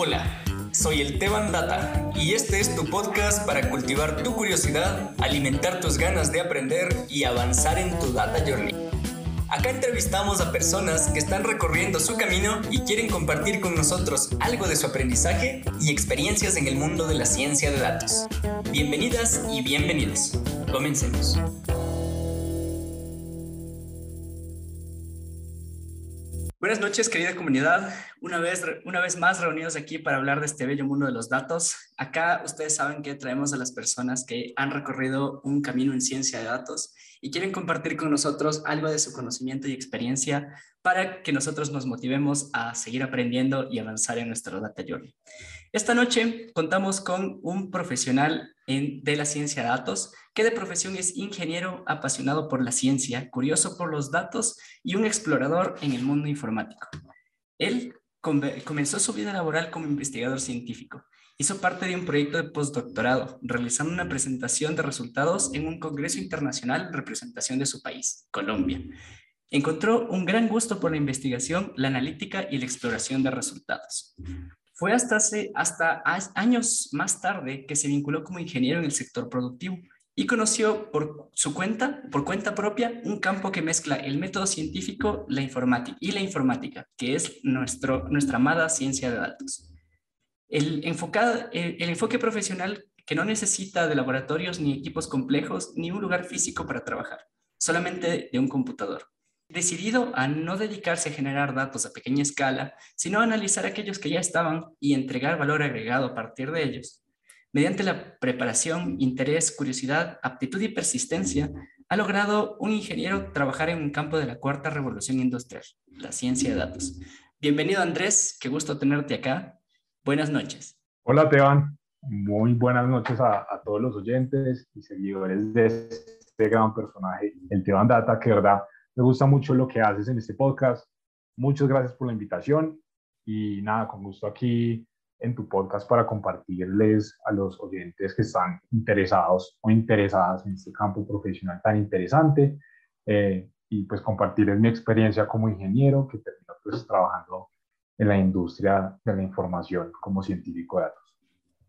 Hola, soy el Teban Data y este es tu podcast para cultivar tu curiosidad, alimentar tus ganas de aprender y avanzar en tu Data Journey. Acá entrevistamos a personas que están recorriendo su camino y quieren compartir con nosotros algo de su aprendizaje y experiencias en el mundo de la ciencia de datos. Bienvenidas y bienvenidos. Comencemos. Buenas noches, querida comunidad. Una vez, una vez más reunidos aquí para hablar de este bello mundo de los datos. Acá ustedes saben que traemos a las personas que han recorrido un camino en ciencia de datos y quieren compartir con nosotros algo de su conocimiento y experiencia para que nosotros nos motivemos a seguir aprendiendo y avanzar en nuestro data journey. Esta noche contamos con un profesional de la ciencia de datos que de profesión es ingeniero apasionado por la ciencia, curioso por los datos y un explorador en el mundo informático. Él comenzó su vida laboral como investigador científico. Hizo parte de un proyecto de postdoctorado, realizando una presentación de resultados en un congreso internacional en representación de su país, Colombia. Encontró un gran gusto por la investigación, la analítica y la exploración de resultados. Fue hasta, hace, hasta años más tarde que se vinculó como ingeniero en el sector productivo y conoció por su cuenta, por cuenta propia, un campo que mezcla el método científico la informática, y la informática, que es nuestro, nuestra amada ciencia de datos. El, el enfoque profesional que no necesita de laboratorios ni equipos complejos ni un lugar físico para trabajar, solamente de un computador decidido a no dedicarse a generar datos a pequeña escala, sino a analizar aquellos que ya estaban y entregar valor agregado a partir de ellos. Mediante la preparación, interés, curiosidad, aptitud y persistencia, ha logrado un ingeniero trabajar en un campo de la cuarta revolución industrial, la ciencia de datos. Bienvenido Andrés, qué gusto tenerte acá. Buenas noches. Hola Teban, muy buenas noches a, todos los oyentes y seguidores de este gran personaje, el Teban Data, que verdad me gusta mucho lo que haces en este podcast. Muchas gracias por la invitación y nada, con gusto aquí en tu podcast para compartirles a los oyentes que están interesados o interesadas en este campo profesional tan interesante eh, y pues compartirles mi experiencia como ingeniero que terminó pues trabajando en la industria de la información como científico de datos.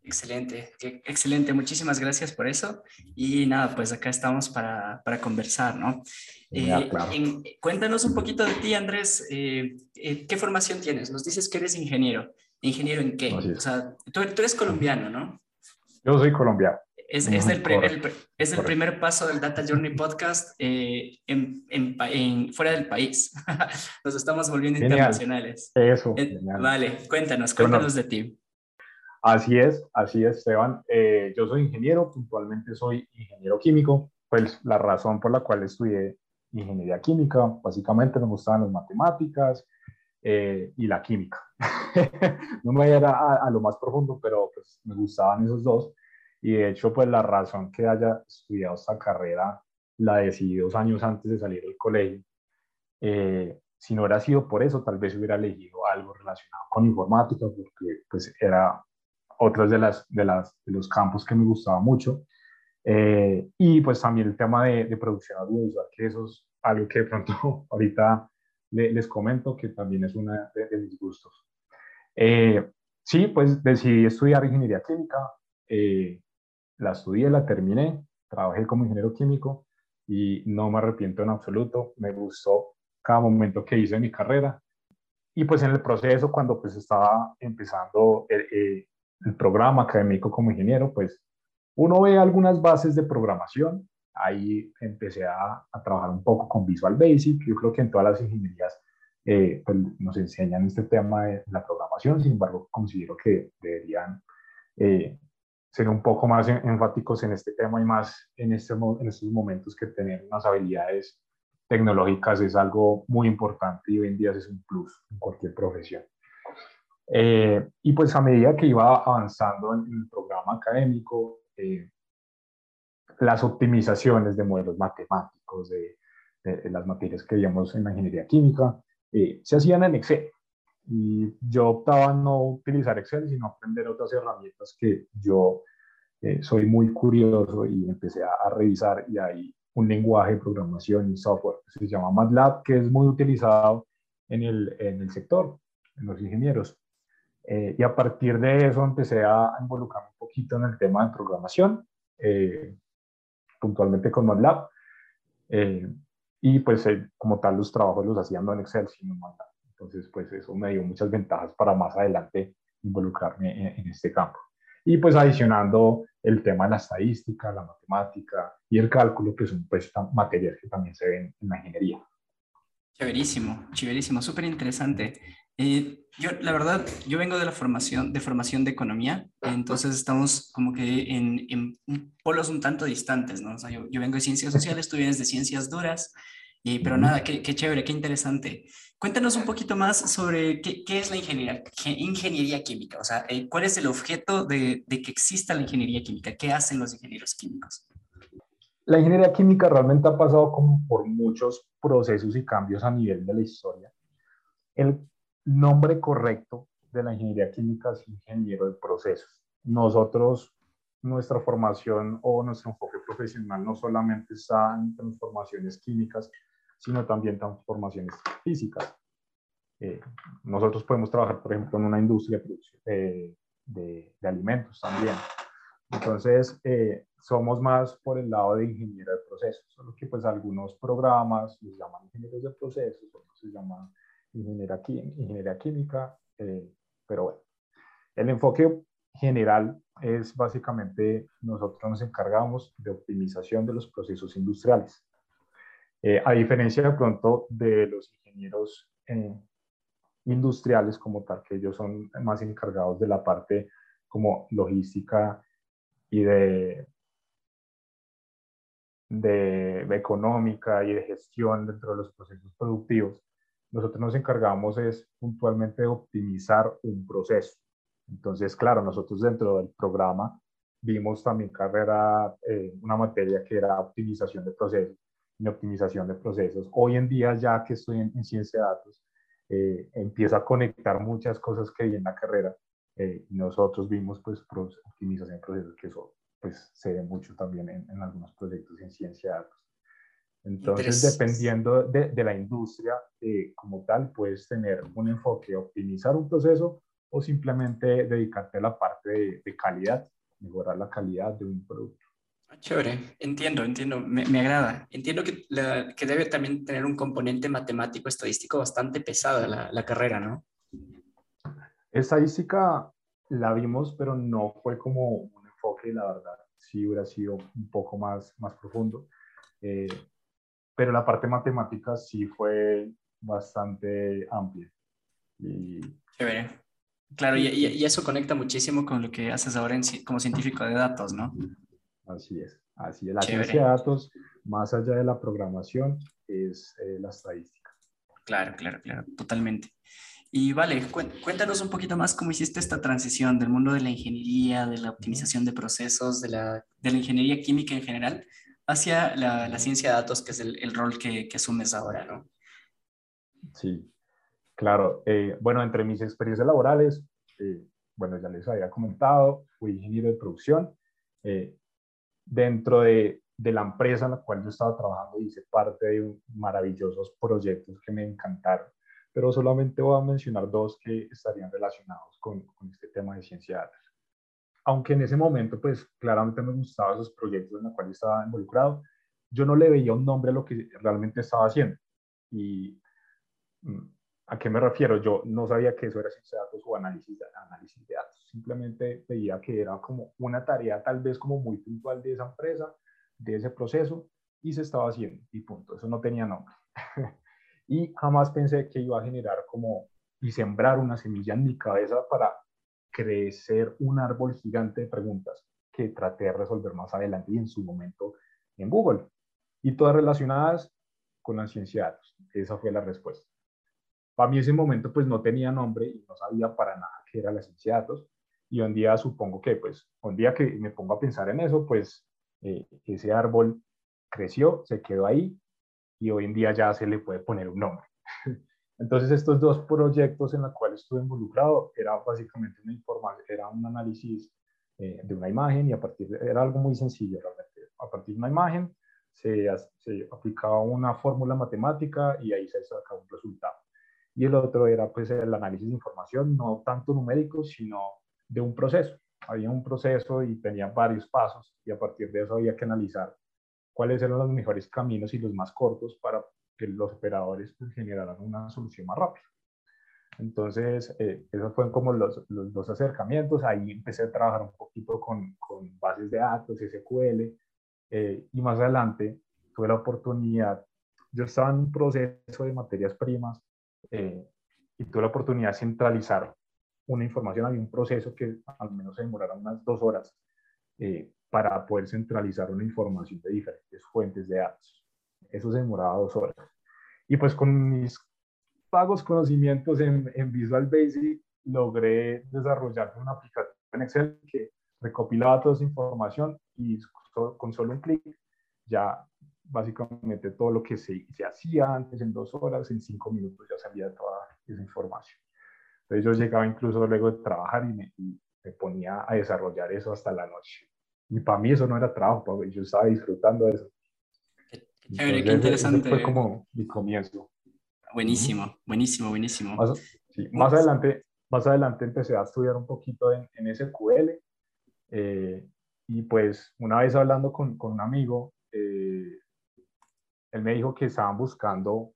Excelente, excelente. Muchísimas gracias por eso. Y nada, pues acá estamos para, para conversar, ¿no? Eh, cuéntanos un poquito de ti, Andrés. Eh, eh, ¿Qué formación tienes? Nos dices que eres ingeniero. ¿Ingeniero en qué? O sea, tú, tú, eres colombiano, ¿no? Yo soy colombiano. Es, es, el, es el primer paso del Data Journey Podcast en, en, fuera del país. Nos estamos volviendo internacionales. Eso. vale, cuéntanos, cuéntanos de ti. Así es, así es, Esteban. Eh, yo soy ingeniero, puntualmente soy ingeniero químico. Pues la razón por la cual estudié ingeniería química, básicamente me gustaban las matemáticas eh, y la química. no me iba a, a, lo más profundo, pero pues me gustaban esos dos. Y de hecho, pues la razón que haya estudiado esta carrera la decidí dos años antes de salir del colegio. Eh, si no hubiera sido por eso, tal vez hubiera elegido algo relacionado con informática, porque pues era otras de, las, de, las, de los campos que me gustaba mucho. Eh, y pues también el tema de, de, producción audiovisual, que eso es algo que de pronto ahorita les comento, que también es uno de, mis gustos. Eh, sí, pues decidí estudiar ingeniería química, eh, la estudié, la terminé, trabajé como ingeniero químico y no me arrepiento en absoluto, me gustó cada momento que hice mi carrera. Y pues en el proceso, cuando pues estaba empezando eh, el programa académico como ingeniero, pues uno ve algunas bases de programación. Ahí empecé a, a trabajar un poco con Visual Basic. Yo creo que en todas las ingenierías eh, pues nos enseñan este tema de la programación. Sin embargo, considero que deberían eh, ser un poco más enfáticos en este tema y más en, este, en estos momentos que tener unas habilidades tecnológicas es algo muy importante y hoy en día es un plus en cualquier profesión. Eh, y pues a medida que iba avanzando en, el programa académico, eh, las optimizaciones de modelos matemáticos, de, las materias que veíamos en la ingeniería química, eh, se hacían en Excel. Y yo optaba no utilizar Excel, sino aprender otras herramientas que yo soy muy curioso y empecé a, a, revisar y hay un lenguaje de programación y software que se llama MATLAB, que es muy utilizado en el, en el sector, en los ingenieros. Eh, y a partir de eso empecé a involucrarme un poquito en el tema de programación, eh, puntualmente con MATLAB. Eh, y pues como tal los trabajos los haciendo en Excel, sino en MATLAB. Entonces pues eso me dio muchas ventajas para más adelante involucrarme en, este campo. Y pues adicionando el tema de la estadística, la matemática y el cálculo, que son pues materias que también se ven en la ingeniería. Chéverísimo, chéverísimo, súper interesante. Eh, yo, la verdad, yo vengo de la formación de, formación de economía, entonces estamos como que en, en polos un tanto distantes, ¿no? O sea, yo, yo, vengo de ciencias sociales, tú vienes de ciencias duras, y, pero nada, qué, qué, chévere, qué interesante. Cuéntanos un poquito más sobre qué, qué es la ingeniería, ingeniería química, o sea, eh, cuál es el objeto de, de que exista la ingeniería química, qué hacen los ingenieros químicos. La ingeniería química realmente ha pasado como por muchos procesos y cambios a nivel de la historia. El nombre correcto de la ingeniería química es ingeniero de procesos. Nosotros, nuestra formación o nuestro enfoque profesional no solamente está en transformaciones químicas, sino también transformaciones físicas. Eh, nosotros podemos trabajar, por ejemplo, en una industria de, de, alimentos también. Entonces, eh, somos más por el lado de ingeniero de procesos, solo que pues algunos programas les llaman ingenieros de procesos, otros se llaman ingeniería, química, eh, pero bueno, el enfoque general es básicamente nosotros nos encargamos de optimización de los procesos industriales. Eh, a diferencia de pronto de los ingenieros eh, industriales como tal, que ellos son más encargados de la parte como logística y de, de económica y de gestión dentro de los procesos productivos, nosotros nos encargamos es puntualmente de optimizar un proceso. Entonces, claro, nosotros dentro del programa vimos también carrera, eh, una materia que era optimización de procesos y optimización de procesos. Hoy en día, ya que estoy en, ciencia de datos, eh, empiezo a conectar muchas cosas que vi en la carrera. Eh, nosotros vimos pues optimización de procesos, que eso pues se ve mucho también en, en algunos proyectos en ciencia de datos. Entonces, dependiendo de, de la industria eh, como tal, puedes tener un enfoque, optimizar un proceso o simplemente dedicarte a la parte de, de calidad, mejorar la calidad de un producto. Ah, chévere, entiendo, entiendo, me, me agrada. Entiendo que, la, que, debe también tener un componente matemático, estadístico bastante pesado la, la carrera, ¿no? Estadística la vimos, pero no fue como un enfoque, la verdad, sí hubiera sido un poco más, más profundo. Eh, pero la parte matemática sí fue bastante amplia. Y... Chévere. Claro, y, y, eso conecta muchísimo con lo que haces ahora en, como científico de datos, ¿no? Así es, así es. La ciencia de datos, más allá de la programación, es eh, la estadística. Claro, claro, claro, totalmente. Y vale, cuéntanos un poquito más cómo hiciste esta transición del mundo de la ingeniería, de la optimización de procesos, de la, de la ingeniería química en general, hacia la, ciencia de datos, que es el, rol que, asumes ahora, ¿no? Sí, claro. Eh, bueno, entre mis experiencias laborales, eh, bueno, ya les había comentado, fui ingeniero de producción. Eh, dentro de, de, la empresa en la cual yo estaba trabajando hice parte de maravillosos proyectos que me encantaron, pero solamente voy a mencionar dos que estarían relacionados con, con este tema de ciencia de datos aunque en ese momento, pues claramente me gustaban esos proyectos en los cuales estaba involucrado, yo no le veía un nombre a lo que realmente estaba haciendo. ¿Y mm, a qué me refiero? Yo no sabía que eso era ciencia de datos o análisis de, análisis de datos. Simplemente veía que era como una tarea tal vez como muy puntual de esa empresa, de ese proceso, y se estaba haciendo, y punto. Eso no tenía nombre. y jamás pensé que iba a generar como y sembrar una semilla en mi cabeza para crecer un árbol gigante de preguntas que traté de resolver más adelante y en su momento en Google. Y todas relacionadas con la ciencia de datos. Esa fue la respuesta. Para mí ese momento pues no tenía nombre y no sabía para nada qué era la ciencia de datos. Y un día supongo que pues un día que me pongo a pensar en eso, pues eh, ese árbol creció, se quedó ahí y hoy en día ya se le puede poner un nombre. Entonces, estos dos proyectos en los cuales estuve involucrado era básicamente una información, era un análisis eh, de una imagen y a partir de, era algo muy sencillo realmente. A partir de una imagen se, se aplicaba una fórmula matemática y ahí se sacaba un resultado. y el otro era pues el análisis de información, no tanto numérico, sino de un proceso. Había un proceso y tenía varios pasos y a partir de eso había que analizar cuáles eran los mejores caminos y los más cortos para los operadores pues, generaran una solución más rápida. Entonces, eh, esos fueron como los, los, dos acercamientos. Ahí empecé a trabajar un poquito con, con bases de datos, SQL, eh, y más adelante tuve la oportunidad, yo estaba en un proceso de materias primas eh, y tuve la oportunidad de centralizar una información. Había un proceso que al menos se demorara unas dos horas eh, para poder centralizar una información de diferentes fuentes de datos. Eso se demoraba dos horas. Y pues con mis pagos conocimientos en, en Visual Basic logré desarrollar una aplicación en Excel que recopilaba toda esa información y con solo un clic ya básicamente todo lo que se, se, hacía antes en dos horas, en cinco minutos ya salía toda esa información. Entonces yo llegaba incluso luego de trabajar y me, me ponía a desarrollar eso hasta la noche. Y para mí eso no era trabajo, yo estaba disfrutando de eso. Qué, qué interesante. fue como mi comienzo. Buenísimo, buenísimo, buenísimo. Más, sí, más, adelante, más adelante empecé a estudiar un poquito en, en SQL. Eh, y pues una vez hablando con, con un amigo, eh, él me dijo que estaban buscando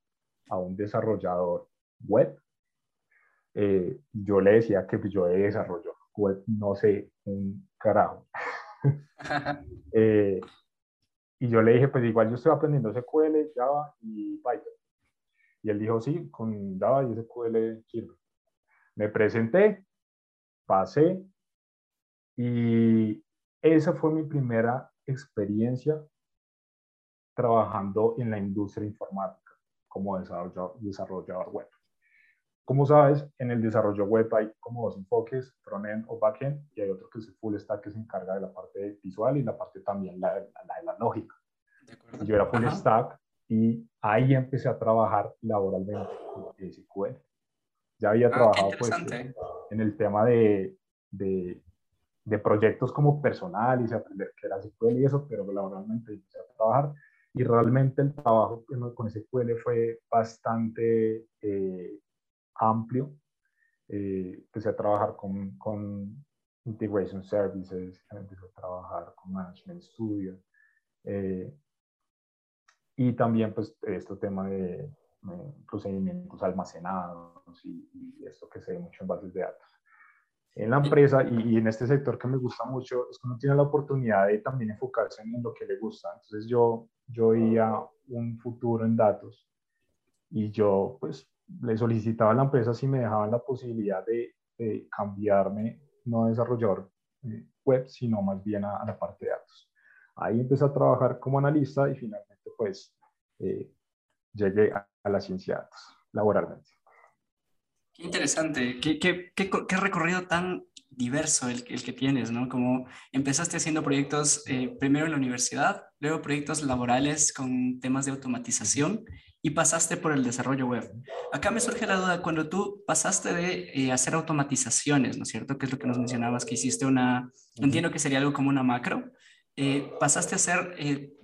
a un desarrollador web. Eh, yo le decía que pues, yo de desarrollo web no sé un carajo. Eh, y yo le dije, pues igual yo estoy aprendiendo SQL, Java y Python. Y él dijo, sí, con Java y SQL sirve. Me presenté, pasé y esa fue mi primera experiencia trabajando en la industria informática como desarrollador, web. Como sabes, en el desarrollo web hay como dos enfoques, front-end o back-end, y hay otro que es el full stack que se encarga de la parte visual y la parte también la, de la lógica. Yo era full stack y ahí empecé a trabajar laboralmente con SQL. Ya había ah, trabajado pues, en el tema de, de, de, proyectos como personal y aprender qué era SQL y eso, pero laboralmente empecé a trabajar y realmente el trabajo con SQL fue bastante eh, amplio. Eh, empecé a trabajar con, con, Integration Services, empecé a trabajar con Management Studio eh, y también pues este tema de procedimientos almacenados y, y, esto que se ve mucho en bases de datos en la empresa y, en este sector que me gusta mucho es que uno tiene la oportunidad de también enfocarse en lo que le gusta. Entonces yo, yo veía un futuro en datos y yo pues le solicitaba a la empresa si me dejaban la posibilidad de, cambiarme, no a desarrollador eh, web, sino más bien a, la parte de datos. Ahí empecé a trabajar como analista y finalmente pues eh, llegué a, a la ciencia de datos laboralmente. Qué interesante, qué, qué, qué, qué recorrido tan diverso el, el, que tienes, ¿no? Como empezaste haciendo proyectos eh, primero en la universidad, luego proyectos laborales con temas de automatización y pasaste por el desarrollo web. Acá me surge la duda, cuando tú pasaste de eh, hacer automatizaciones, ¿no es cierto? Que es lo que nos mencionabas, que hiciste una, entiendo que sería algo como una macro, eh, pasaste a ser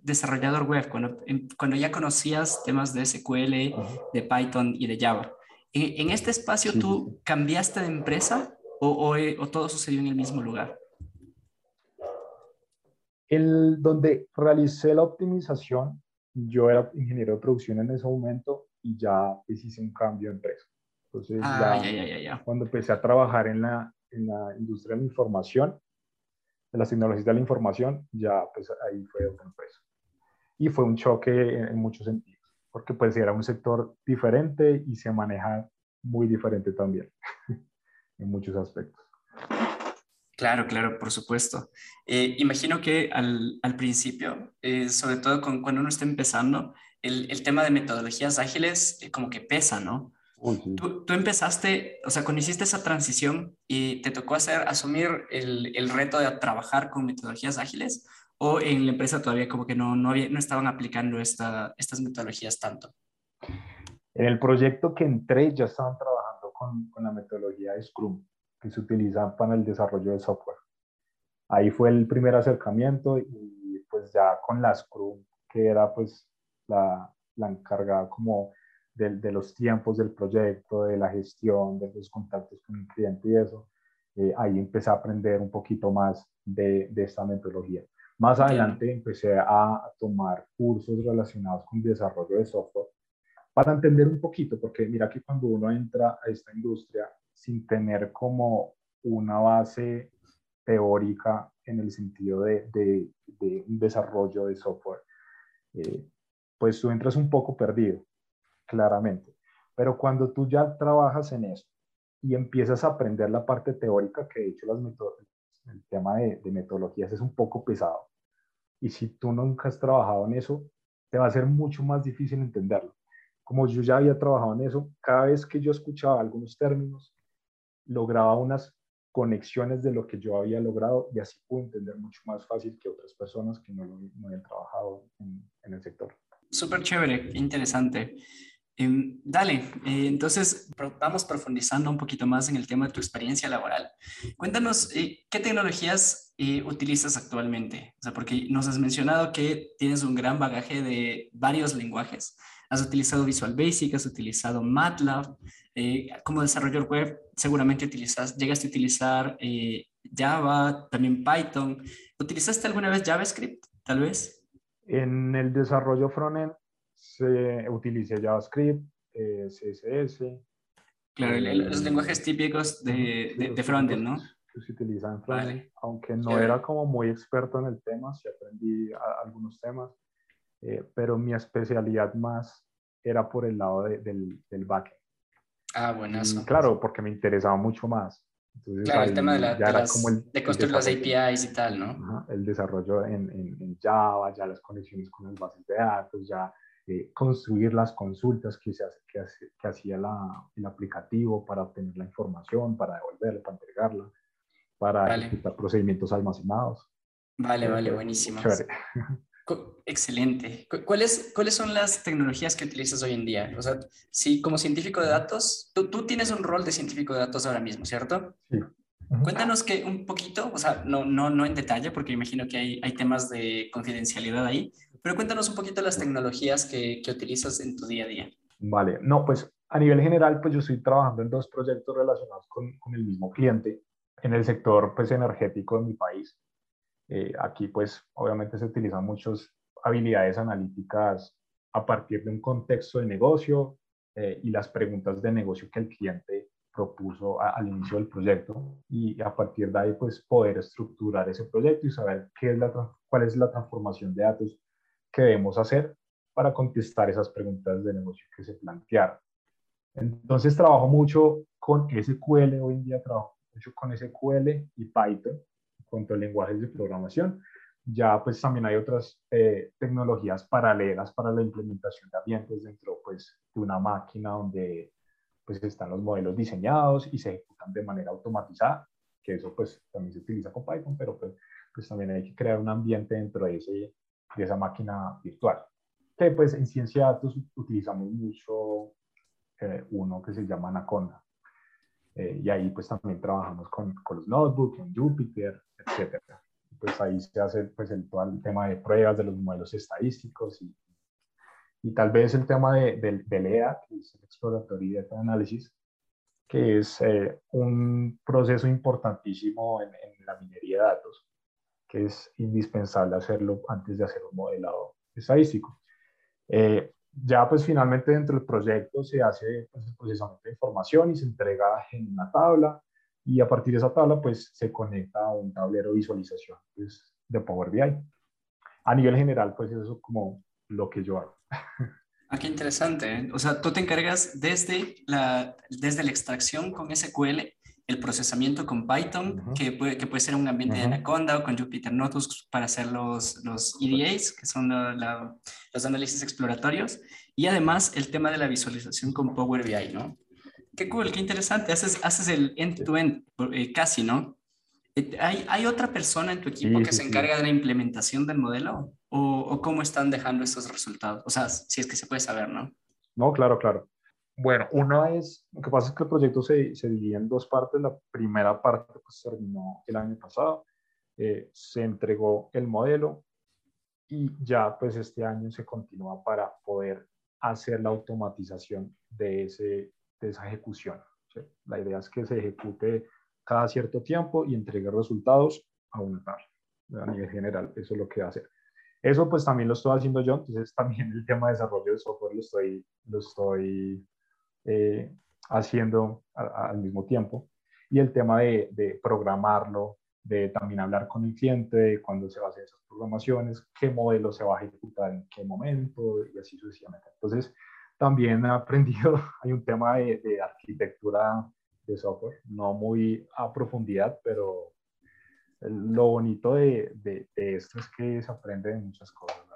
desarrollador web, cuando, cuando ya conocías temas de SQL, de Python y de Java. ¿En este espacio tú cambiaste de empresa o, eh, o, todo sucedió en el mismo lugar? El, donde realicé la optimización, yo era ingeniero de producción en ese momento y ya pues, hice un cambio de empresa. Entonces, ah, ya, ya, ya, cuando empecé a trabajar en la, en la industria de la información, de las tecnologías de la información, ya pues ahí fue otra empresa. Y fue un choque en muchos sentidos porque pues era un sector diferente y se maneja muy diferente también en muchos aspectos. Claro, claro, por supuesto. Eh, imagino que al, al principio, eh, sobre todo con, cuando uno está empezando, el, el tema de metodologías ágiles eh, como que pesa, ¿no? tú, tú, empezaste, o sea, cuando hiciste esa transición y te tocó hacer, asumir el, el reto de trabajar con metodologías ágiles, o en la empresa todavía como que no, no, había, no estaban aplicando esta, estas metodologías tanto? En el proyecto que entré ya estaban trabajando con, con la metodología de Scrum, que se utiliza para el desarrollo de software. Ahí fue el primer acercamiento y pues ya con la Scrum, que era pues la, la encargada como de, los tiempos del proyecto, de la gestión, de los contactos con el cliente y eso, eh, ahí empecé a aprender un poquito más de, de esta metodología. Más adelante empecé a, tomar cursos relacionados con desarrollo de software para entender un poquito, porque mira que cuando uno entra a esta industria sin tener como una base teórica en el sentido de, un desarrollo de software, eh, pues tú entras un poco perdido claramente. Pero cuando tú ya trabajas en eso y empiezas a aprender la parte teórica, que de hecho las el tema de, metodologías es un poco pesado, y si tú nunca has trabajado en eso, te va a ser mucho más difícil entenderlo. Como yo ya había trabajado en eso, cada vez que yo escuchaba algunos términos, lograba unas conexiones de lo que yo había logrado y así pude entender mucho más fácil que otras personas que no, no habían trabajado en, el sector. Súper chévere, interesante. Em, dale, eh, entonces vamos profundizando un poquito más en el tema de tu experiencia laboral. Cuéntanos, eh, ¿qué tecnologías eh, utilizas actualmente? O sea, porque nos has mencionado que tienes un gran bagaje de varios lenguajes. Has utilizado Visual Basic, has utilizado MATLAB. como desarrollador web, seguramente utilizas, llegaste a utilizar Java, también Python. ¿Utilizaste alguna vez JavaScript, tal vez? En el desarrollo frontend se utilice JavaScript, eh, CSS. Claro, los lenguajes típicos de, de, frontend, ¿no? Que se utilizan en frontend, aunque no era como muy experto en el tema, sí aprendí algunos temas, eh, pero mi especialidad más era por el lado del, del backend. Ah, buenazo. claro, porque me interesaba mucho más. claro, el tema de, la, de, construir las APIs y tal, ¿no? el desarrollo en, en, en, Java, ya las conexiones con las bases de datos, ya construir las consultas que, se hace, que, que hacía la, el aplicativo para obtener la información, para devolverla, para entregarla, para ejecutar procedimientos almacenados. Vale, vale, buenísimo. Excelente. ¿Cuáles, ¿Cuáles son las tecnologías que utilizas hoy en día? O sea, si como científico de datos, tú, tú tienes un rol de científico de datos ahora mismo, ¿cierto? Sí. Cuéntanos que un poquito, o sea, no, no, no en detalle, porque imagino que hay, hay temas de confidencialidad ahí, pero cuéntanos un poquito las tecnologías que, que utilizas en tu día a día. Vale, no, pues a nivel general, pues yo estoy trabajando en dos proyectos relacionados con, con el mismo cliente en el sector pues, energético de mi país. Eh, aquí, pues, obviamente se utilizan muchas habilidades analíticas a partir de un contexto de negocio eh, y las preguntas de negocio que el cliente propuso al inicio del proyecto y a partir de ahí pues poder estructurar ese proyecto y saber qué es la, cuál es la transformación de datos que debemos hacer para contestar esas preguntas de negocio que se plantearon. Entonces trabajo mucho con SQL, hoy en día trabajo mucho con SQL y Python, cuanto a lenguajes de programación. Ya pues también hay otras eh, tecnologías paralelas para la implementación de ambientes dentro pues de una máquina donde pues están los modelos diseñados y se ejecutan de manera automatizada, que eso pues también se utiliza con Python, pero pues, pues también hay que crear un ambiente dentro de ese de esa máquina virtual. Que pues en ciencia de datos utilizamos mucho eh, uno que se llama Anaconda. Eh, y ahí pues también trabajamos con, con los notebooks, con Jupyter, etc. Pues ahí se hace pues el, todo el tema de pruebas de los modelos estadísticos y, y tal vez el tema de, de, del EDA, que es el Exploratory Data Analysis, que es eh, un proceso importantísimo en, en, la minería de datos, que es indispensable hacerlo antes de hacer un modelado estadístico. Eh, ya pues finalmente dentro del proyecto se hace pues, el procesamiento de información y se entrega en una tabla y a partir de esa tabla pues se conecta a un tablero de visualización pues, de Power BI. A nivel general pues eso es como lo que yo hago. Ah, qué interesante. ¿eh? O sea, tú te encargas desde la, desde la extracción con SQL el procesamiento con Python, que, puede, que puede ser un ambiente de Anaconda o con Jupyter Notebooks para hacer los, los EDAs, que son los análisis exploratorios, y además el tema de la visualización con Power BI, ¿no? Qué cool, qué interesante. Haces, haces el end-to-end, eh, casi, ¿no? Eh, ¿Hay, ¿Hay, otra persona en tu equipo que se encarga de la implementación del modelo? ¿O, ¿O cómo están dejando estos resultados? O sea, si es que se puede saber, ¿no? No, claro, claro. Bueno, una es, lo que pasa es que el proyecto se, se divide en dos partes. La primera parte pues, terminó el año pasado, eh, se entregó el modelo y ya pues este año se continúa para poder hacer la automatización de, ese, de esa ejecución. La idea es que se ejecute cada cierto tiempo y entregue resultados a un par a nivel general. Eso es lo que va a hacer. Eso pues también lo estoy haciendo yo, entonces también el tema de desarrollo de software lo estoy, lo estoy eh, haciendo al mismo tiempo. Y el tema de, de, programarlo, de también hablar con el cliente, de cuándo se va a hacer esas programaciones, qué modelo se va a ejecutar en qué momento y así sucesivamente. Entonces, también he aprendido, hay un tema de, de arquitectura de software, no muy a profundidad, pero lo bonito de, de, esto es que se aprende de muchas cosas.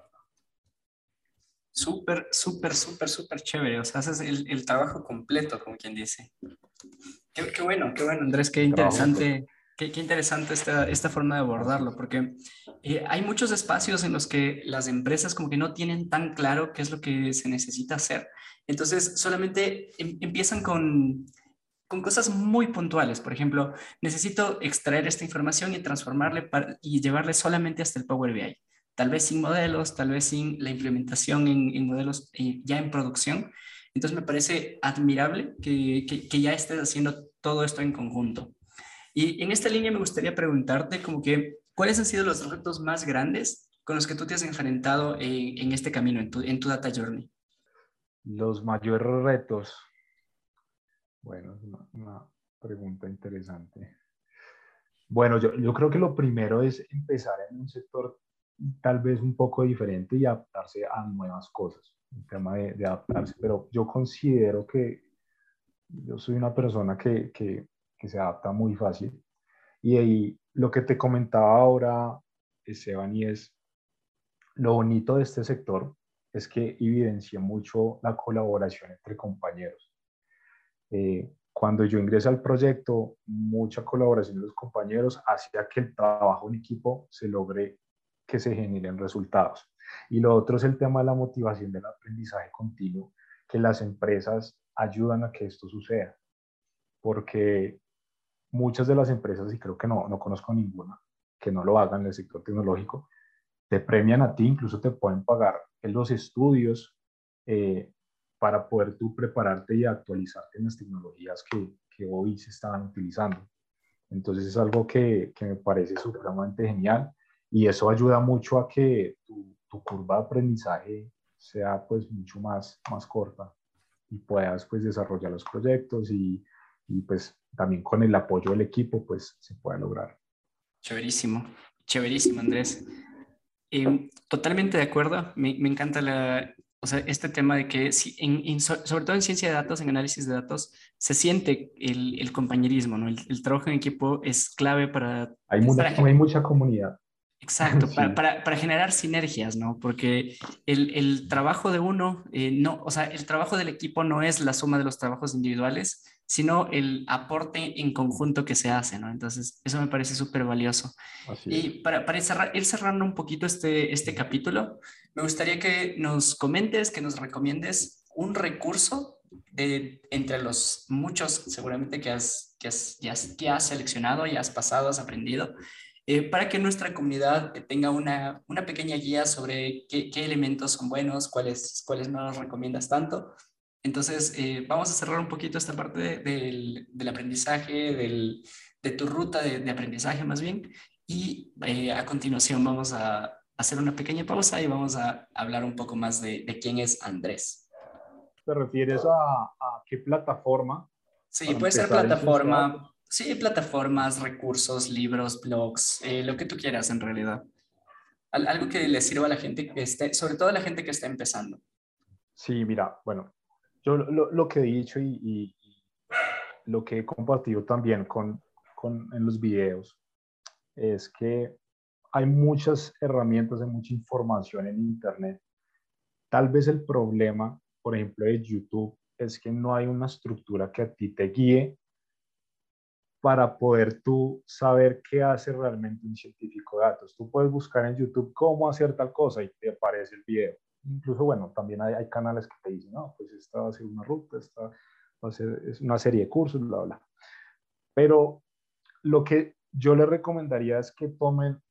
Súper, súper, súper, súper chévere. O sea, haces el, el, trabajo completo, como quien dice. Qué, qué bueno, qué bueno, Andrés, qué interesante. Qué, qué, interesante esta, esta forma de abordarlo, porque eh, hay muchos espacios en los que las empresas como que no tienen tan claro qué es lo que se necesita hacer. Entonces, solamente em, empiezan con, con cosas muy puntuales. Por ejemplo, necesito extraer esta información y transformarle y llevarle solamente hasta el Power BI. Tal vez sin modelos, tal vez sin la implementación en, modelos eh, ya en producción. Entonces me parece admirable que, que, ya estés haciendo todo esto en conjunto. Y en esta línea me gustaría preguntarte como que, ¿cuáles han sido los retos más grandes con los que tú te has enfrentado en, en este camino, en tu, en tu Data Journey? Los mayores retos. Bueno, una, pregunta interesante. Bueno, yo, creo que lo primero es empezar en un sector tal vez un poco diferente y adaptarse a nuevas cosas, el tema de, de adaptarse, pero yo considero que yo soy una persona que, que, que se adapta muy fácil. Y ahí lo que te comentaba ahora, Esteban, y es lo bonito de este sector es que evidencia mucho la colaboración entre compañeros. Eh, cuando yo ingresé al proyecto, mucha colaboración de los compañeros hacía que el trabajo en equipo se logre que se generen resultados. Y lo otro es el tema de la motivación del aprendizaje continuo, que las empresas ayudan a que esto suceda. Porque muchas de las empresas, y creo que no, no conozco ninguna, que no lo hagan en el sector tecnológico, te premian a ti, incluso te pueden pagar en los estudios eh, para poder tú prepararte y actualizarte en las tecnologías que, que hoy se están utilizando. Entonces es algo que, que, me parece supremamente genial y eso ayuda mucho a que tu, tu, curva de aprendizaje sea pues mucho más, más corta y puedas pues desarrollar los proyectos y, y pues también con el apoyo del equipo pues se pueda lograr. Chéverísimo, chéverísimo Andrés. Eh, totalmente de acuerdo, me, me encanta la, o sea, este tema de que, si en, sobre todo en ciencia de datos, en análisis de datos, se siente el, el compañerismo, ¿no? El, trabajo en equipo es clave para... Hay, mucha, hay mucha comunidad. Exacto, para, para, para, generar sinergias, ¿no? Porque el, el trabajo de uno, eh, no, o sea, el trabajo del equipo no es la suma de los trabajos individuales, sino el aporte en conjunto que se hace, ¿no? Entonces, eso me parece súper valioso. y para, para ir cerrando un poquito este, este capítulo, me gustaría que nos comentes, que nos recomiendes un recurso de, entre los muchos seguramente que has, que has, ya, que has seleccionado, ya has pasado, has aprendido, eh, para que nuestra comunidad tenga una, una pequeña guía sobre qué, qué, elementos son buenos, cuáles, cuáles no nos recomiendas tanto entonces, eh, vamos a cerrar un poquito esta parte del, del, aprendizaje, del, de tu ruta de, de, aprendizaje más bien. Y eh, a continuación vamos a hacer una pequeña pausa y vamos a hablar un poco más de, de quién es Andrés. ¿Te refieres a, a qué plataforma? Sí, puede ser plataforma. Sí, plataformas, recursos, libros, blogs, eh, lo que tú quieras en realidad. algo que le sirva a la gente que esté, sobre todo a la gente que está empezando. Sí, mira, bueno, yo lo, lo que he dicho y, y, lo que he compartido también con, con, en los videos es que hay muchas herramientas, hay mucha información en Internet. Tal vez el problema, por ejemplo, de YouTube es que no hay una estructura que a ti te guíe para poder tú saber qué hace realmente un científico de datos. Tú puedes buscar en YouTube cómo hacer tal cosa y te aparece el video incluso, bueno, también hay, hay, canales que te dicen, no, pues esta va a ser una ruta, esta va a ser es una serie de cursos, bla, bla. Pero lo que yo les recomendaría es que tomen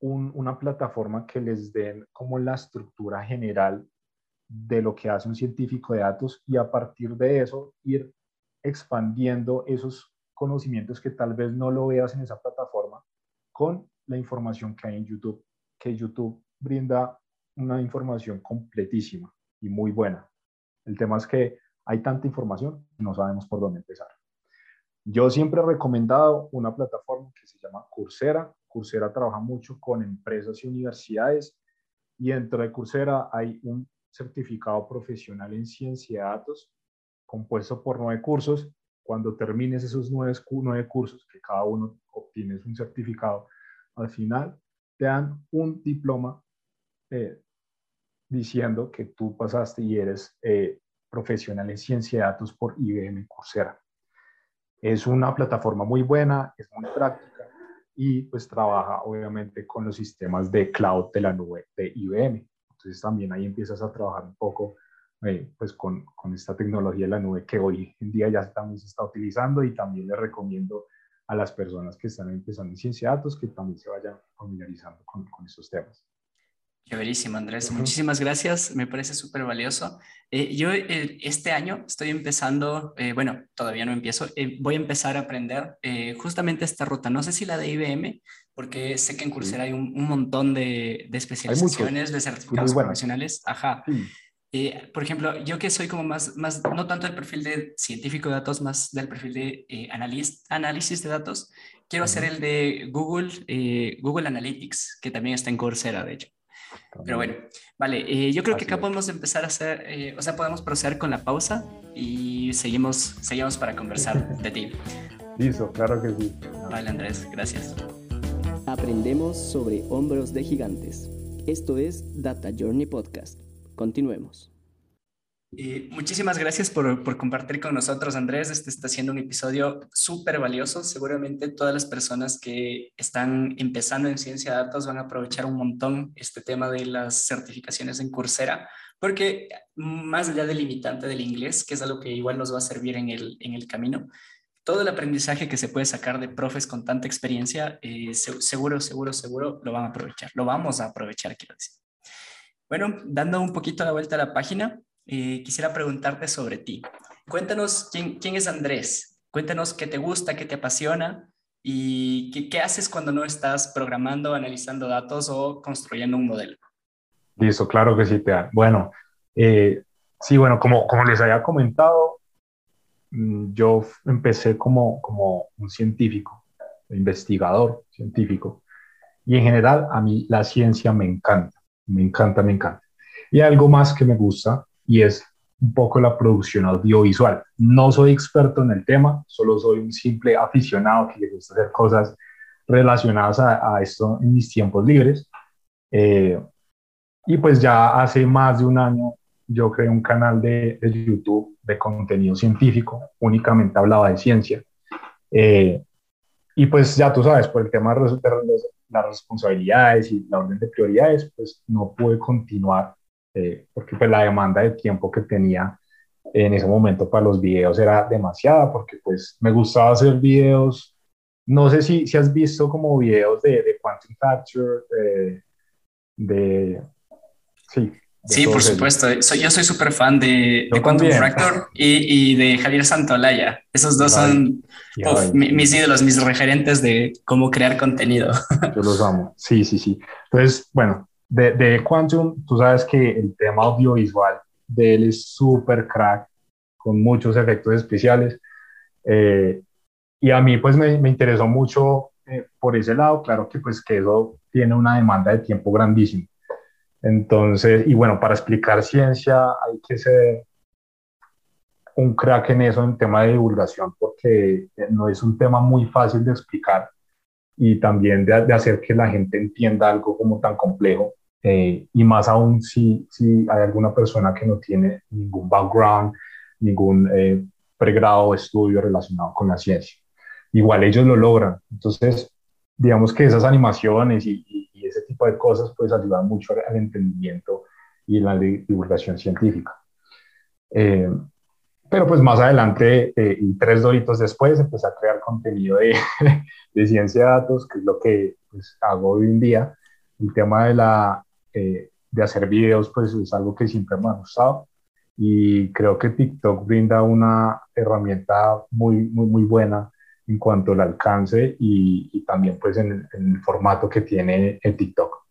un, una plataforma que les den como la estructura general de lo que hace un científico de datos y a partir de eso ir expandiendo esos conocimientos que tal vez no lo veas en esa plataforma con la información que hay en YouTube, que YouTube brinda una información completísima y muy buena. El tema es que hay tanta información no sabemos por dónde empezar. Yo siempre he recomendado una plataforma que se llama Coursera. Coursera trabaja mucho con empresas y universidades y dentro de Coursera hay un certificado profesional en ciencia de datos compuesto por nueve cursos. Cuando termines esos nueve, nueve cursos, que cada uno obtienes un certificado, al final te dan un diploma eh, diciendo que tú pasaste y eres eh, profesional en ciencia de datos por IBM Coursera. Es una plataforma muy buena, es muy práctica y pues trabaja obviamente con los sistemas de cloud de la nube de IBM. Entonces también ahí empiezas a trabajar un poco eh, pues con, con, esta tecnología de la nube que hoy en día ya también se está utilizando y también le recomiendo a las personas que están empezando en ciencia de datos que también se vayan familiarizando con, con estos temas. Chéverísimo, Andrés. Muchísimas gracias. Me parece súper valioso. Eh, yo eh, este año estoy empezando, eh, bueno, todavía no empiezo, voy a empezar a aprender justamente esta ruta. No sé si la de IBM, porque sé que en Coursera hay un, montón de, de especializaciones, de certificados profesionales. Ajá. Por ejemplo, yo que soy como más, más, no tanto del perfil de científico de datos, más del perfil de análisis de datos, quiero hacer el de Google, Google Analytics, que también está en Coursera, de hecho. Pero bueno, vale, eh, yo creo que acá podemos empezar a hacer, eh, o sea, podemos proceder con la pausa y seguimos, seguimos para conversar de ti. Listo, claro que sí. Vale, Andrés, gracias. Aprendemos sobre hombros de gigantes. Esto es Data Journey Podcast. Continuemos muchísimas gracias por, por, compartir con nosotros, Andrés. Este está siendo un episodio súper valioso. Seguramente todas las personas que están empezando en ciencia de datos van a aprovechar un montón este tema de las certificaciones en Coursera, porque más allá del limitante del inglés, que es algo que igual nos va a servir en el, en el camino, todo el aprendizaje que se puede sacar de profes con tanta experiencia, eh, seguro, seguro, seguro lo van a aprovechar. Lo vamos a aprovechar, quiero decir. Bueno, dando un poquito la vuelta a la página, quisiera preguntarte sobre ti. Cuéntanos quién, es Andrés. Cuéntanos qué te gusta, qué te apasiona y qué, haces cuando no estás programando, analizando datos o construyendo un modelo. Listo, claro que sí, te Bueno, eh, sí, bueno, como, como les había comentado, mm, yo empecé como, como un científico, investigador científico, y en general a mí la ciencia me encanta, me encanta, me encanta. Y algo más que me gusta y es un poco la producción audiovisual. No soy experto en el tema, solo soy un simple aficionado que le gusta hacer cosas relacionadas a, esto en mis tiempos libres. Eh, y pues ya hace más de un año yo creé un canal de, YouTube de contenido científico, únicamente hablaba de ciencia. Eh, y pues ya tú sabes, por el tema de las responsabilidades y la orden de prioridades, pues no pude continuar eh, porque pues la demanda de tiempo que tenía en ese momento para los videos era demasiada, porque pues me gustaba hacer videos, no sé si, si has visto como videos de, de Quantum Capture, de, sí. Sí, por supuesto. Soy, yo soy súper fan de, de Quantum Fracture y, y, de Javier Santolaya. Esos dos son mis ídolos, mis referentes de cómo crear contenido. Yo los amo. Sí, sí, sí. Entonces, bueno, de, de Quantum, tú sabes que el tema audiovisual de él es súper crack, con muchos efectos especiales. Eh, y a mí pues me, me interesó mucho eh, por ese lado, claro que pues que eso tiene una demanda de tiempo grandísima. Entonces, y bueno, para explicar ciencia hay que ser un crack en eso, en tema de divulgación, porque no es un tema muy fácil de explicar y también de, de hacer que la gente entienda algo como tan complejo. Eh, y más aún si, si hay alguna persona que no tiene ningún background, ningún eh, pregrado o estudio relacionado con la ciencia. Igual ellos lo logran. Entonces, digamos que esas animaciones y, ese tipo de cosas pues ayudan mucho al entendimiento y la divulgación científica. Eh, pero pues más adelante y tres doritos después empecé a crear contenido de, de ciencia de datos, que es lo que pues, hago hoy en día. El tema de la eh, de hacer videos, pues es algo que siempre me ha gustado y creo que TikTok brinda una herramienta muy, muy, muy buena en cuanto al alcance y, también pues en, el formato que tiene el TikTok.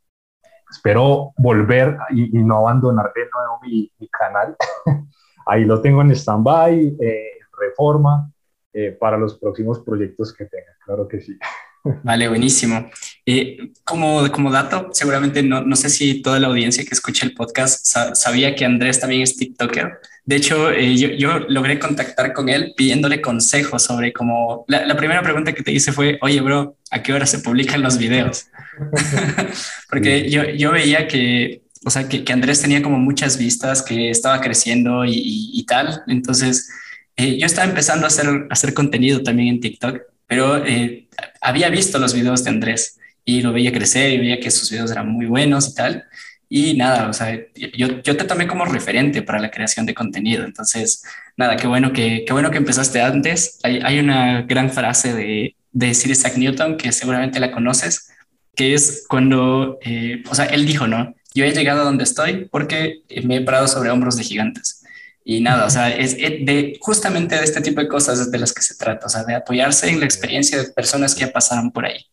Espero volver y, no abandonar de nuevo mi, canal. Ahí lo tengo en stand-by, eh, reforma, eh, para los próximos proyectos que tenga, claro que sí. Vale, buenísimo. Eh, como, como dato, seguramente no, no, sé si toda la audiencia que escucha el podcast sabía que Andrés también es TikToker. De hecho, eh, yo, yo, logré contactar con él pidiéndole consejos sobre cómo... La, la, primera pregunta que te hice fue, oye, bro, ¿a qué hora se publican los videos? Porque yo, yo veía que, o sea, que, que, Andrés tenía como muchas vistas, que estaba creciendo y, y, tal. Entonces, eh, yo estaba empezando a hacer, a hacer contenido también en TikTok pero eh, había visto los videos de Andrés y lo veía crecer y veía que sus videos eran muy buenos y tal. Y nada, o sea, yo, yo te tomé como referente para la creación de contenido. Entonces, nada, qué bueno que, qué bueno que empezaste antes. Hay, hay una gran frase de, de Sir Isaac Newton que seguramente la conoces, que es cuando, eh, o sea, él dijo, ¿no? Yo he llegado a donde estoy porque me he parado sobre hombros de gigantes. Y nada, o sea, es de justamente de este tipo de cosas de las que se trata, o sea, de apoyarse en la experiencia de personas que ya pasaron por ahí.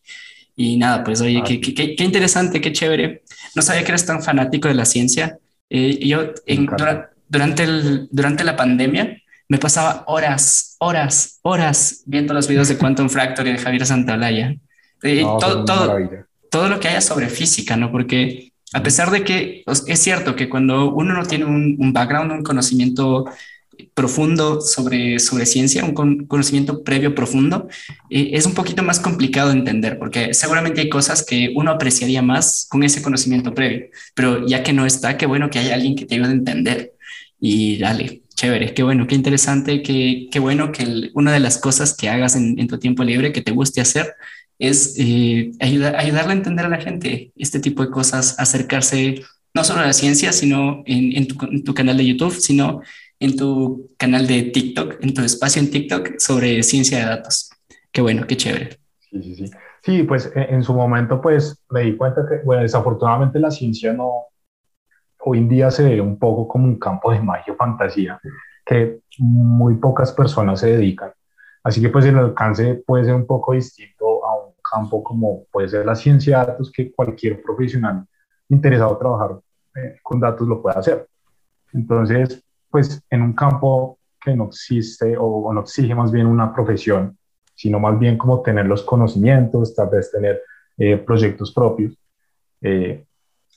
Y nada, pues oye, qué, qué, qué, interesante, qué chévere. No sabía que eres tan fanático de la ciencia. Eh, yo en, durante, el, durante la pandemia me pasaba horas, horas, horas viendo los videos de Quantum Fracture y de Javier Santaolalla. Eh, todo, todo, todo lo que haya sobre física, ¿no? Porque a pesar de que es cierto que cuando uno no tiene un, background, un conocimiento profundo sobre, sobre ciencia, un conocimiento previo profundo, eh, es un poquito más complicado de entender, porque seguramente hay cosas que uno apreciaría más con ese conocimiento previo, pero ya que no está, qué bueno que haya alguien que te ayude a entender. Y dale, chévere, qué bueno, qué interesante, qué, qué bueno que una de las cosas que hagas en tu tiempo libre, que te guste hacer, es eh, ayudar, ayudarle a entender a la gente este tipo de cosas, acercarse no solo a la ciencia, sino en, tu, canal de YouTube, sino en tu canal de TikTok, en tu espacio en TikTok sobre ciencia de datos. Qué bueno, qué chévere. Sí, sí, sí. Sí, pues en, en su momento pues me di cuenta que, bueno, desafortunadamente la ciencia no, hoy en día se ve un poco como un campo de magia o fantasía que muy pocas personas se dedican. Así que pues el alcance puede ser un poco distinto campo como puede ser la ciencia de datos, que cualquier profesional interesado en trabajar eh, con datos lo puede hacer. Entonces, pues en un campo que no existe o, no exige más bien una profesión, sino más bien como tener los conocimientos, tal vez tener eh, proyectos propios. Eh,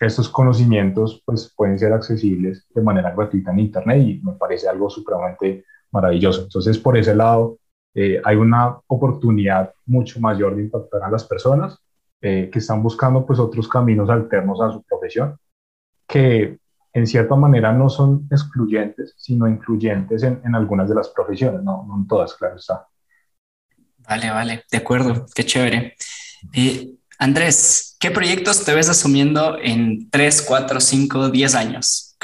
estos conocimientos pues pueden ser accesibles de manera gratuita en Internet y me parece algo supremamente maravilloso. Entonces, por ese lado, eh, hay una oportunidad mucho mayor de impactar a las personas eh, que están buscando pues otros caminos alternos a su profesión, que en cierta manera no son excluyentes, sino incluyentes en, en algunas de las profesiones, no, no, en todas, claro está. Vale, vale, de acuerdo, qué chévere. Eh, Andrés, ¿qué proyectos te ves asumiendo en 3, 4, 5, 10 años?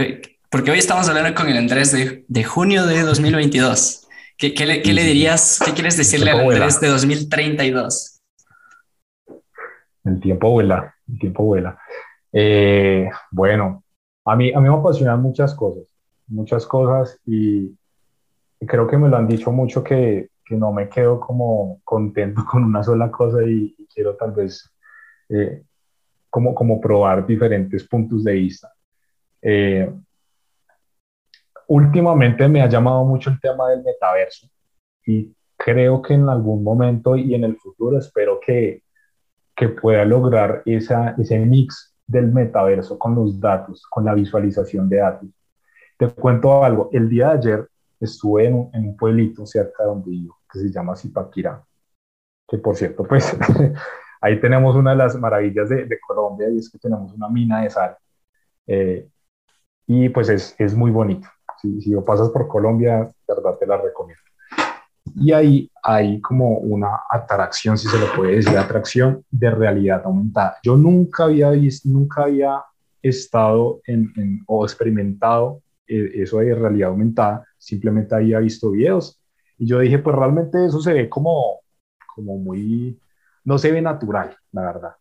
Porque hoy estamos hablando con el Andrés de, de junio de 2022. ¿Qué, qué, le, qué le, dirías, qué quieres decirle al Andrés de 2032? El tiempo vuela, el tiempo vuela. Eh, bueno, a mí, a mí me apasionan muchas cosas, muchas cosas y, creo que me lo han dicho mucho que, que, no me quedo como contento con una sola cosa y, quiero tal vez eh, como, como probar diferentes puntos de vista. Eh, últimamente me ha llamado mucho el tema del metaverso y creo que en algún momento y en el futuro espero que, que pueda lograr esa, ese mix del metaverso con los datos, con la visualización de datos. Te cuento algo, el día de ayer estuve en un, en un pueblito cerca de donde vivo, que se llama Zipaquirá, que por cierto, pues ahí tenemos una de las maravillas de, Colombia y es que tenemos una mina de sal. Eh, y pues es, es muy bonito. Si, si pasas por Colombia, verdad te la recomiendo. Y ahí hay como una atracción, si se lo puede decir, atracción de realidad aumentada. Yo nunca había visto, nunca había estado en, o experimentado eh, eso de realidad aumentada, simplemente había visto videos. Y yo dije, pues realmente eso se ve como, como muy, no se ve natural, la verdad.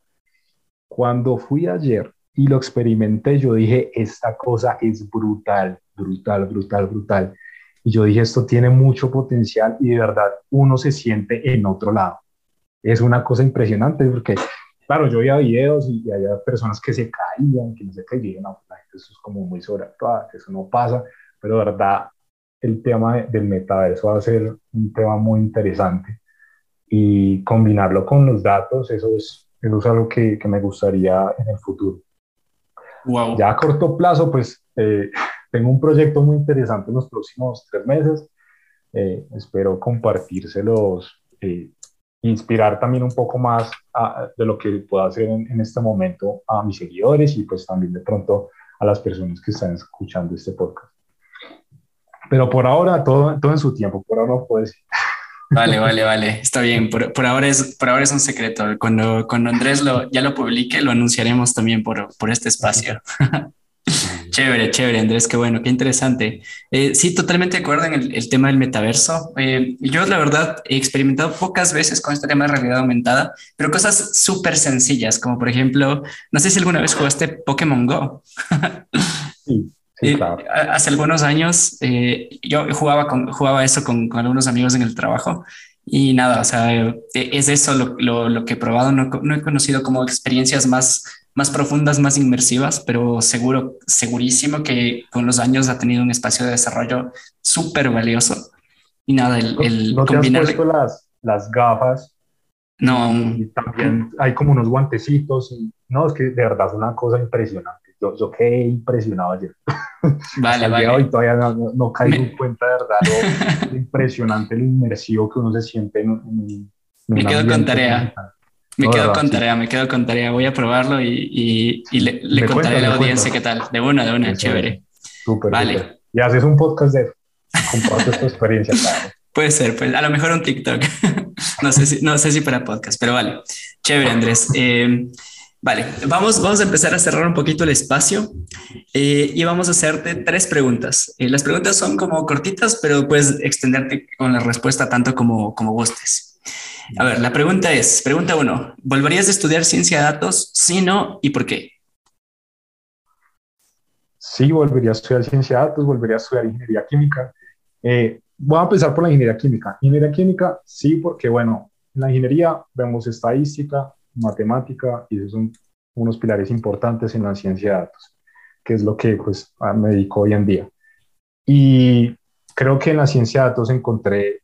Cuando fui ayer y lo experimenté, yo dije, esta cosa es brutal, brutal, brutal, brutal. Y yo dije, esto tiene mucho potencial y de verdad uno se siente en otro lado. Es una cosa impresionante porque, claro, yo veía videos y, había personas que se caían, que no se caían, no, eso es como muy sobreactuado, eso no pasa, pero de verdad el tema del metaverso va a ser un tema muy interesante y combinarlo con los datos, eso es, eso es algo que, que me gustaría en el futuro. Wow. Ya a corto plazo, pues eh, tengo un proyecto muy interesante en los próximos tres meses. Eh, espero compartírselos, eh, inspirar también un poco más de lo que puedo hacer en, en, este momento a mis seguidores y pues también de pronto a las personas que están escuchando este podcast. Pero por ahora, todo, todo en su tiempo, por ahora no puedo decir. Vale, vale, vale. Está bien. Por, por, ahora, es, por ahora es un secreto. Cuando, cuando Andrés lo, ya lo publique, lo anunciaremos también por, por este espacio. chévere, chévere, Andrés. Qué bueno, qué interesante. Eh, sí, totalmente de acuerdo en el, el tema del metaverso. Eh, yo, la verdad, he experimentado pocas veces con este tema de realidad aumentada, pero cosas súper sencillas, como por ejemplo, no sé si alguna vez jugaste Pokémon Go. sí. Sí, claro. hace algunos años eh, yo jugaba, con, jugaba eso con, con, algunos amigos en el trabajo y nada, o sea, es eso lo, lo, lo que he probado. No, no, he conocido como experiencias más, más profundas, más inmersivas, pero seguro, segurísimo que con los años ha tenido un espacio de desarrollo súper valioso. Y nada, el, el ¿No, combinar... te has puesto las, las gafas? No. Y también hay como unos guantecitos. Y, no, es que de verdad es una cosa impresionante yo, yo quedé impresionado ayer. Vale, vale. Hoy todavía no, no, caigo en cuenta de verdad lo, impresionante, lo inmersivo que uno se siente en, en, Me quedo con tarea. Me quedo con tarea, me quedo con tarea. Voy a probarlo y, y, y le, le contaré a la audiencia qué tal. De una, de una, chévere. Súper. Vale. Super. Y haces un podcast de compartes tu experiencia, claro. Puede ser, pues a lo mejor un TikTok. no, sé si, no sé si para podcast, pero vale. Chévere, Andrés. Eh, Vale, vamos, vamos a empezar a cerrar un poquito el espacio eh, y vamos a hacerte tres preguntas. Eh, las preguntas son como cortitas, pero puedes extenderte con la respuesta tanto como, como gustes. A ver, la pregunta es, pregunta uno, ¿volverías a estudiar ciencia de datos? Sí, no, ¿y por qué? Sí, volvería a estudiar ciencia de datos, volvería a estudiar ingeniería química. Eh, voy a empezar por la ingeniería química. Ingeniería química, sí, porque bueno, en la ingeniería vemos estadística, matemática y esos son unos pilares importantes en la ciencia de datos, que es lo que pues me dedico hoy en día. Y creo que en la ciencia de datos encontré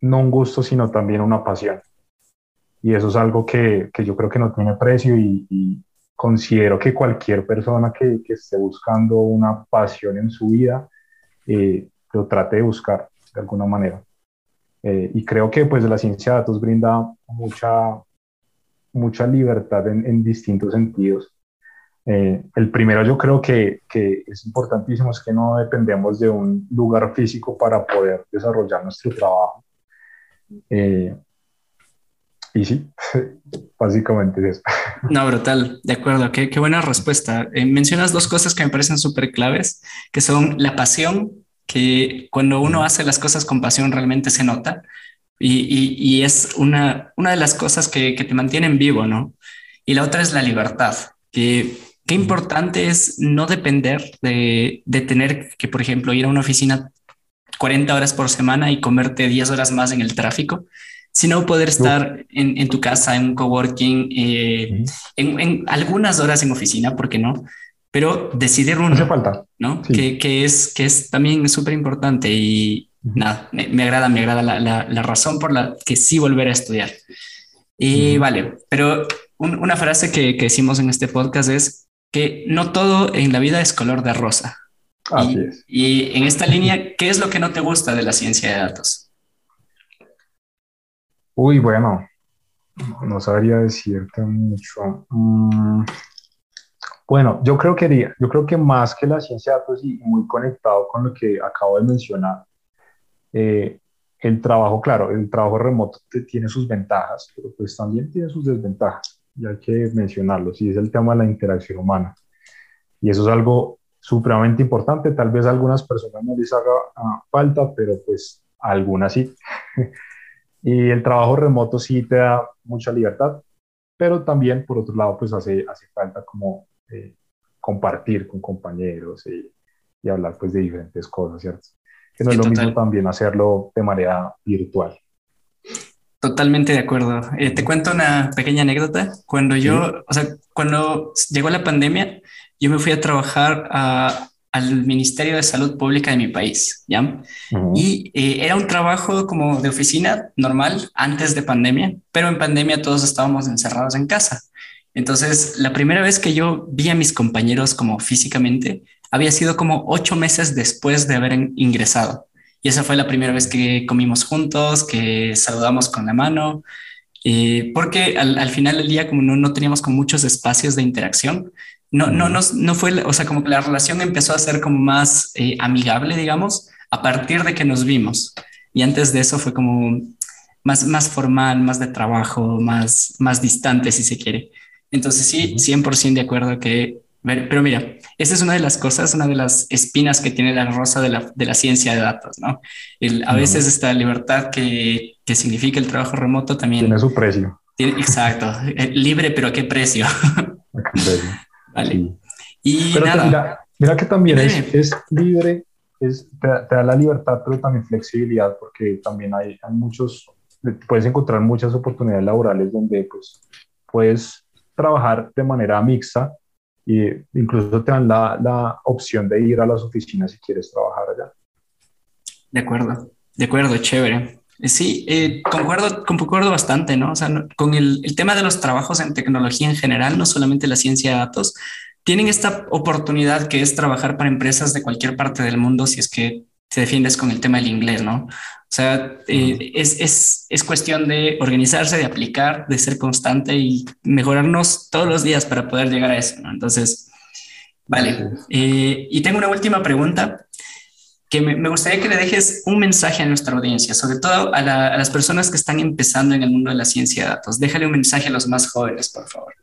no un gusto, sino también una pasión. Y eso es algo que, que yo creo que no tiene precio y, y considero que cualquier persona que, que, esté buscando una pasión en su vida, eh, lo trate de buscar de alguna manera. Eh, y creo que pues la ciencia de datos brinda mucha mucha libertad en, distintos sentidos. Eh, el primero yo creo que, que, es importantísimo es que no dependemos de un lugar físico para poder desarrollar nuestro trabajo. Eh, y sí, básicamente es eso. No, brutal, de acuerdo, qué, qué buena respuesta. Eh, mencionas dos cosas que me parecen súper claves, que son la pasión, que cuando uno hace las cosas con pasión realmente se nota, y, y, es una, una de las cosas que, que, te mantienen vivo, ¿no? Y la otra es la libertad, que qué importante es no depender de, de tener que, por ejemplo, ir a una oficina 40 horas por semana y comerte 10 horas más en el tráfico, sino poder estar en, en, tu casa, en un coworking, eh, en, en, algunas horas en oficina, ¿por qué no? Pero decidir uno, Hace falta. ¿no? Sí. Que, que, es, que es también súper importante y, nada, me, me, agrada, me agrada la, la, la, razón por la que sí volver a estudiar. Y uh -huh. vale, pero un, una frase que, que decimos en este podcast es que no todo en la vida es color de rosa. Así y, es. y en esta línea, ¿qué es lo que no te gusta de la ciencia de datos? Uy, bueno, no sabría decirte mucho. Mm, bueno, yo creo que yo creo que más que la ciencia de datos y muy conectado con lo que acabo de mencionar, eh, el trabajo, claro, el trabajo remoto tiene sus ventajas, pero pues también tiene sus desventajas, y hay que mencionarlo, y es el tema de la interacción humana. Y eso es algo supremamente importante, tal vez a algunas personas no les haga uh, falta, pero pues a algunas sí. y el trabajo remoto sí te da mucha libertad, pero también, por otro lado, pues hace, hace falta como eh, compartir con compañeros y, y, hablar pues de diferentes cosas, ¿cierto? Que no es lo mismo también hacerlo de manera virtual. Totalmente de acuerdo. Eh, te cuento una pequeña anécdota. Cuando yo, o sea, cuando llegó la pandemia, yo me fui a trabajar a, al Ministerio de Salud Pública de mi país, ¿ya? Y eh, era un trabajo como de oficina normal antes de pandemia, pero en pandemia todos estábamos encerrados en casa. Entonces, la primera vez que yo vi a mis compañeros como físicamente había sido como ocho meses después de haber ingresado. Y esa fue la primera vez que comimos juntos, que saludamos con la mano, eh, porque al, final del día, como no, no teníamos como muchos espacios de interacción, no, no, no, no fue, o sea, como que la relación empezó a ser como más eh, amigable, digamos, a partir de que nos vimos. Y antes de eso fue como más, más formal, más de trabajo, más, más distante, si se quiere. Entonces sí, 100% de acuerdo que pero mira, esa es una de las cosas, una de las espinas que tiene la rosa de la, de la ciencia de datos, ¿no? El, a veces esta libertad que, que, significa el trabajo remoto también... Tiene su precio. Tiene, exacto, eh, libre, pero ¿a qué precio? ¿A qué precio? Vale. Y pero nada. Mira, que también es, es, libre, es, te, te, da la libertad, pero también flexibilidad, porque también hay, hay muchos, puedes encontrar muchas oportunidades laborales donde pues puedes trabajar de manera mixta y incluso te dan la, la, opción de ir a las oficinas si quieres trabajar allá. De acuerdo, de acuerdo, chévere. Sí, eh, concuerdo, concuerdo bastante, ¿no? O sea, con el, el, tema de los trabajos en tecnología en general, no solamente la ciencia de datos, tienen esta oportunidad que es trabajar para empresas de cualquier parte del mundo si es que te defiendes con el tema del inglés, ¿no? O sea, eh, es, es, es, cuestión de organizarse, de aplicar, de ser constante y mejorarnos todos los días para poder llegar a eso. ¿no? Entonces, vale. Eh, y tengo una última pregunta que me, me, gustaría que le dejes un mensaje a nuestra audiencia, sobre todo a, a, las personas que están empezando en el mundo de la ciencia de datos. Déjale un mensaje a los más jóvenes, por favor.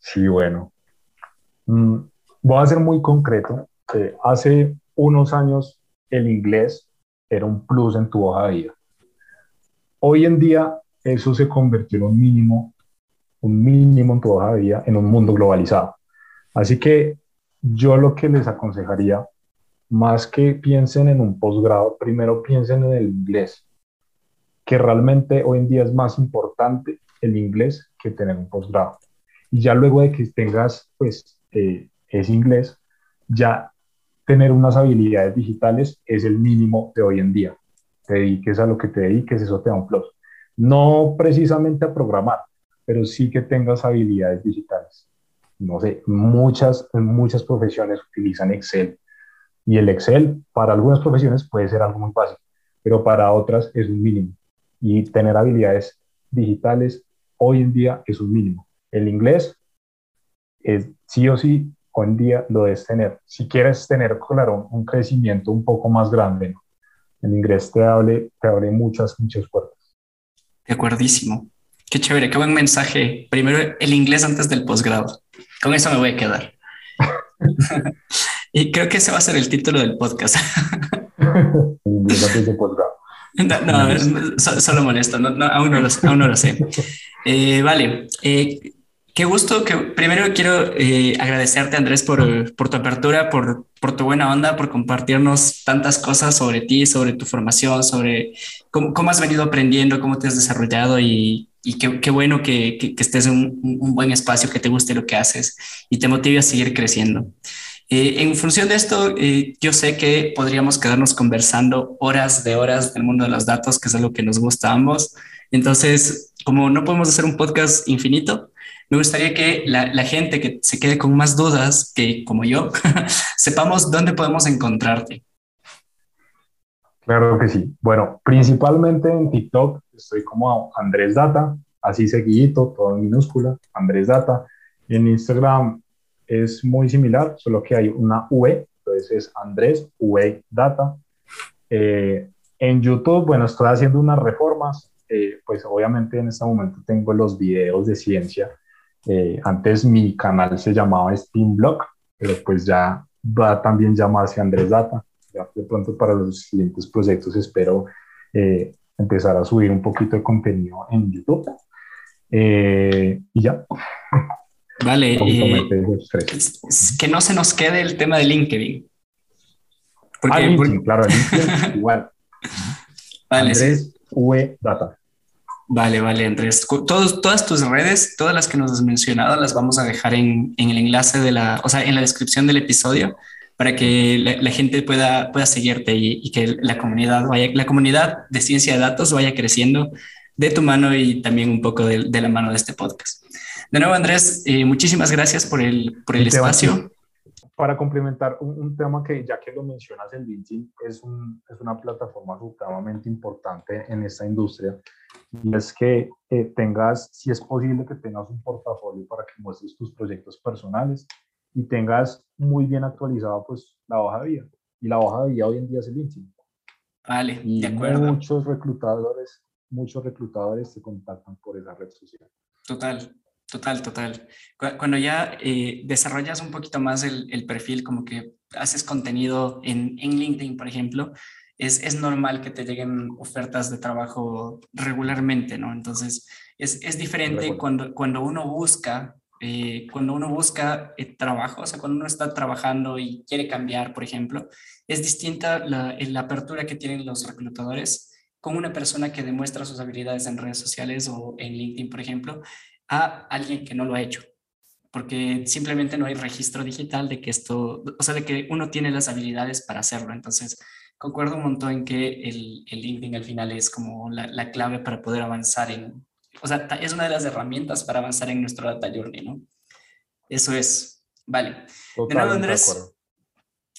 Sí, bueno. Mm, voy a ser muy concreto. Eh, hace unos años el inglés era un plus en tu hoja de vida. Hoy en día eso se convirtió en un mínimo, un mínimo en tu hoja de vida en un mundo globalizado. Así que yo lo que les aconsejaría, más que piensen en un posgrado, primero piensen en el inglés, que realmente hoy en día es más importante el inglés que tener un posgrado. Y ya luego de que tengas, pues, eh, ese inglés, ya tener unas habilidades digitales es el mínimo de hoy en día. Te dediques a lo que te dediques, eso te da un plus. No precisamente a programar, pero sí que tengas habilidades digitales. No sé, muchas, muchas profesiones utilizan Excel y el Excel para algunas profesiones puede ser algo muy fácil, pero para otras es un mínimo. Y tener habilidades digitales hoy en día es un mínimo. El inglés es sí o sí hoy en día lo debes tener. Si quieres tener, claro, un crecimiento un poco más grande, el inglés te abre, te abre muchas, muchas puertas. De acuerdísimo. Qué chévere, qué buen mensaje. Primero el inglés antes del posgrado. Con eso me voy a quedar. y creo que ese va a ser el título del podcast. No, no, solo molesto, no, aún, no lo, aún, no lo, sé. Eh, vale, eh, Qué gusto que primero quiero eh, agradecerte Andrés por, por, tu apertura, por, por tu buena onda, por compartirnos tantas cosas sobre ti, sobre tu formación, sobre cómo, cómo has venido aprendiendo, cómo te has desarrollado y, y qué, qué, bueno que, que, estés en un, un, buen espacio, que te guste lo que haces y te motive a seguir creciendo. Eh, en función de esto, eh, yo sé que podríamos quedarnos conversando horas de horas del mundo de los datos, que es algo que nos gusta a ambos. Entonces, como no podemos hacer un podcast infinito, me gustaría que la, la, gente que se quede con más dudas que como yo, sepamos dónde podemos encontrarte. Claro que sí. Bueno, principalmente en TikTok estoy como Andrés Data, así seguidito, todo en minúscula, Andrés Data. En Instagram es muy similar, solo que hay una V, entonces es Andrés V Data. Eh, en YouTube, bueno, estoy haciendo unas reformas, eh, pues obviamente en este momento tengo los videos de ciencia eh, antes mi canal se llamaba Steamblock, pero pues ya va a también llamarse Andrés Data. Ya de pronto para los siguientes proyectos espero eh, empezar a subir un poquito de contenido en YouTube. Eh, y ya. Vale, eh, que no se nos quede el tema de LinkedIn. Porque, ah, LinkedIn, claro, LinkedIn igual. Vale, Andrés V Data. Vale, vale, Andrés. Todos, todas tus redes, todas las que nos has mencionado, las vamos a dejar en, en, el enlace de la, o sea, en la descripción del episodio para que la, gente pueda, pueda seguirte y, que la comunidad vaya, la comunidad de ciencia de datos vaya creciendo de tu mano y también un poco de, de la mano de este podcast. De nuevo, Andrés, eh, muchísimas gracias por el, por el espacio. Para complementar un, tema que ya que lo mencionas, el LinkedIn es, un, es una plataforma sumamente importante en esta industria y es que eh, tengas, si es posible, que tengas un portafolio para que muestres tus proyectos personales y tengas muy bien actualizado pues la hoja de vida. Y la hoja de vida hoy en día es el LinkedIn. Vale, y de acuerdo. Muchos reclutadores, muchos reclutadores se contactan por esa red social. Total, total, total. Cuando ya eh, desarrollas un poquito más el, el, perfil, como que haces contenido en, en LinkedIn, por ejemplo, es, es, normal que te lleguen ofertas de trabajo regularmente, ¿no? Entonces, es, es diferente cuando, cuando uno busca eh, cuando uno busca eh, trabajo, o sea, cuando uno está trabajando y quiere cambiar, por ejemplo, es distinta la, la, apertura que tienen los reclutadores con una persona que demuestra sus habilidades en redes sociales o en LinkedIn, por ejemplo, a alguien que no lo ha hecho. Porque simplemente no hay registro digital de que esto, o sea, de que uno tiene las habilidades para hacerlo. Entonces, concuerdo un montón en que el, el LinkedIn al final es como la, la clave para poder avanzar en, o sea, es una de las herramientas para avanzar en nuestro data journey, ¿no? Eso es. Vale. de nuevo, Andrés.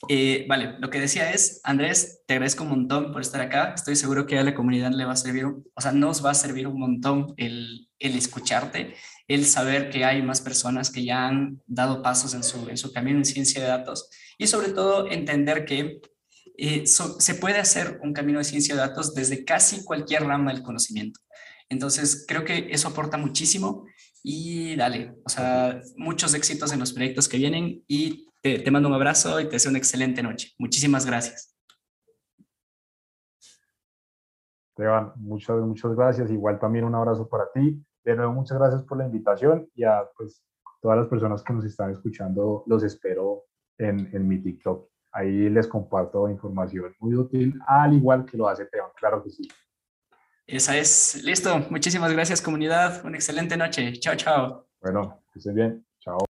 Eh, vale, lo que decía es, Andrés, te agradezco un montón por estar acá. Estoy seguro que a la comunidad le va a servir, o sea, nos va a servir un montón el, el escucharte, el saber que hay más personas que ya han dado pasos en su, en su camino en ciencia de datos y sobre todo entender que eh, se puede hacer un camino de ciencia de datos desde casi cualquier rama del conocimiento. Entonces, creo que eso aporta muchísimo y dale, o sea, muchos éxitos en los proyectos que vienen y te, mando un abrazo y te deseo una excelente noche. Muchísimas gracias. Esteban, muchas, muchas gracias. Igual también un abrazo para ti. De nuevo, muchas gracias por la invitación y a pues, todas las personas que nos están escuchando, los espero en, en mi TikTok. Ahí les comparto información muy útil, al igual que lo hace Esteban, claro que sí. Esa es. Listo. Muchísimas gracias, comunidad. Una excelente noche. Chao, chao. Bueno, que estén bien. Chao.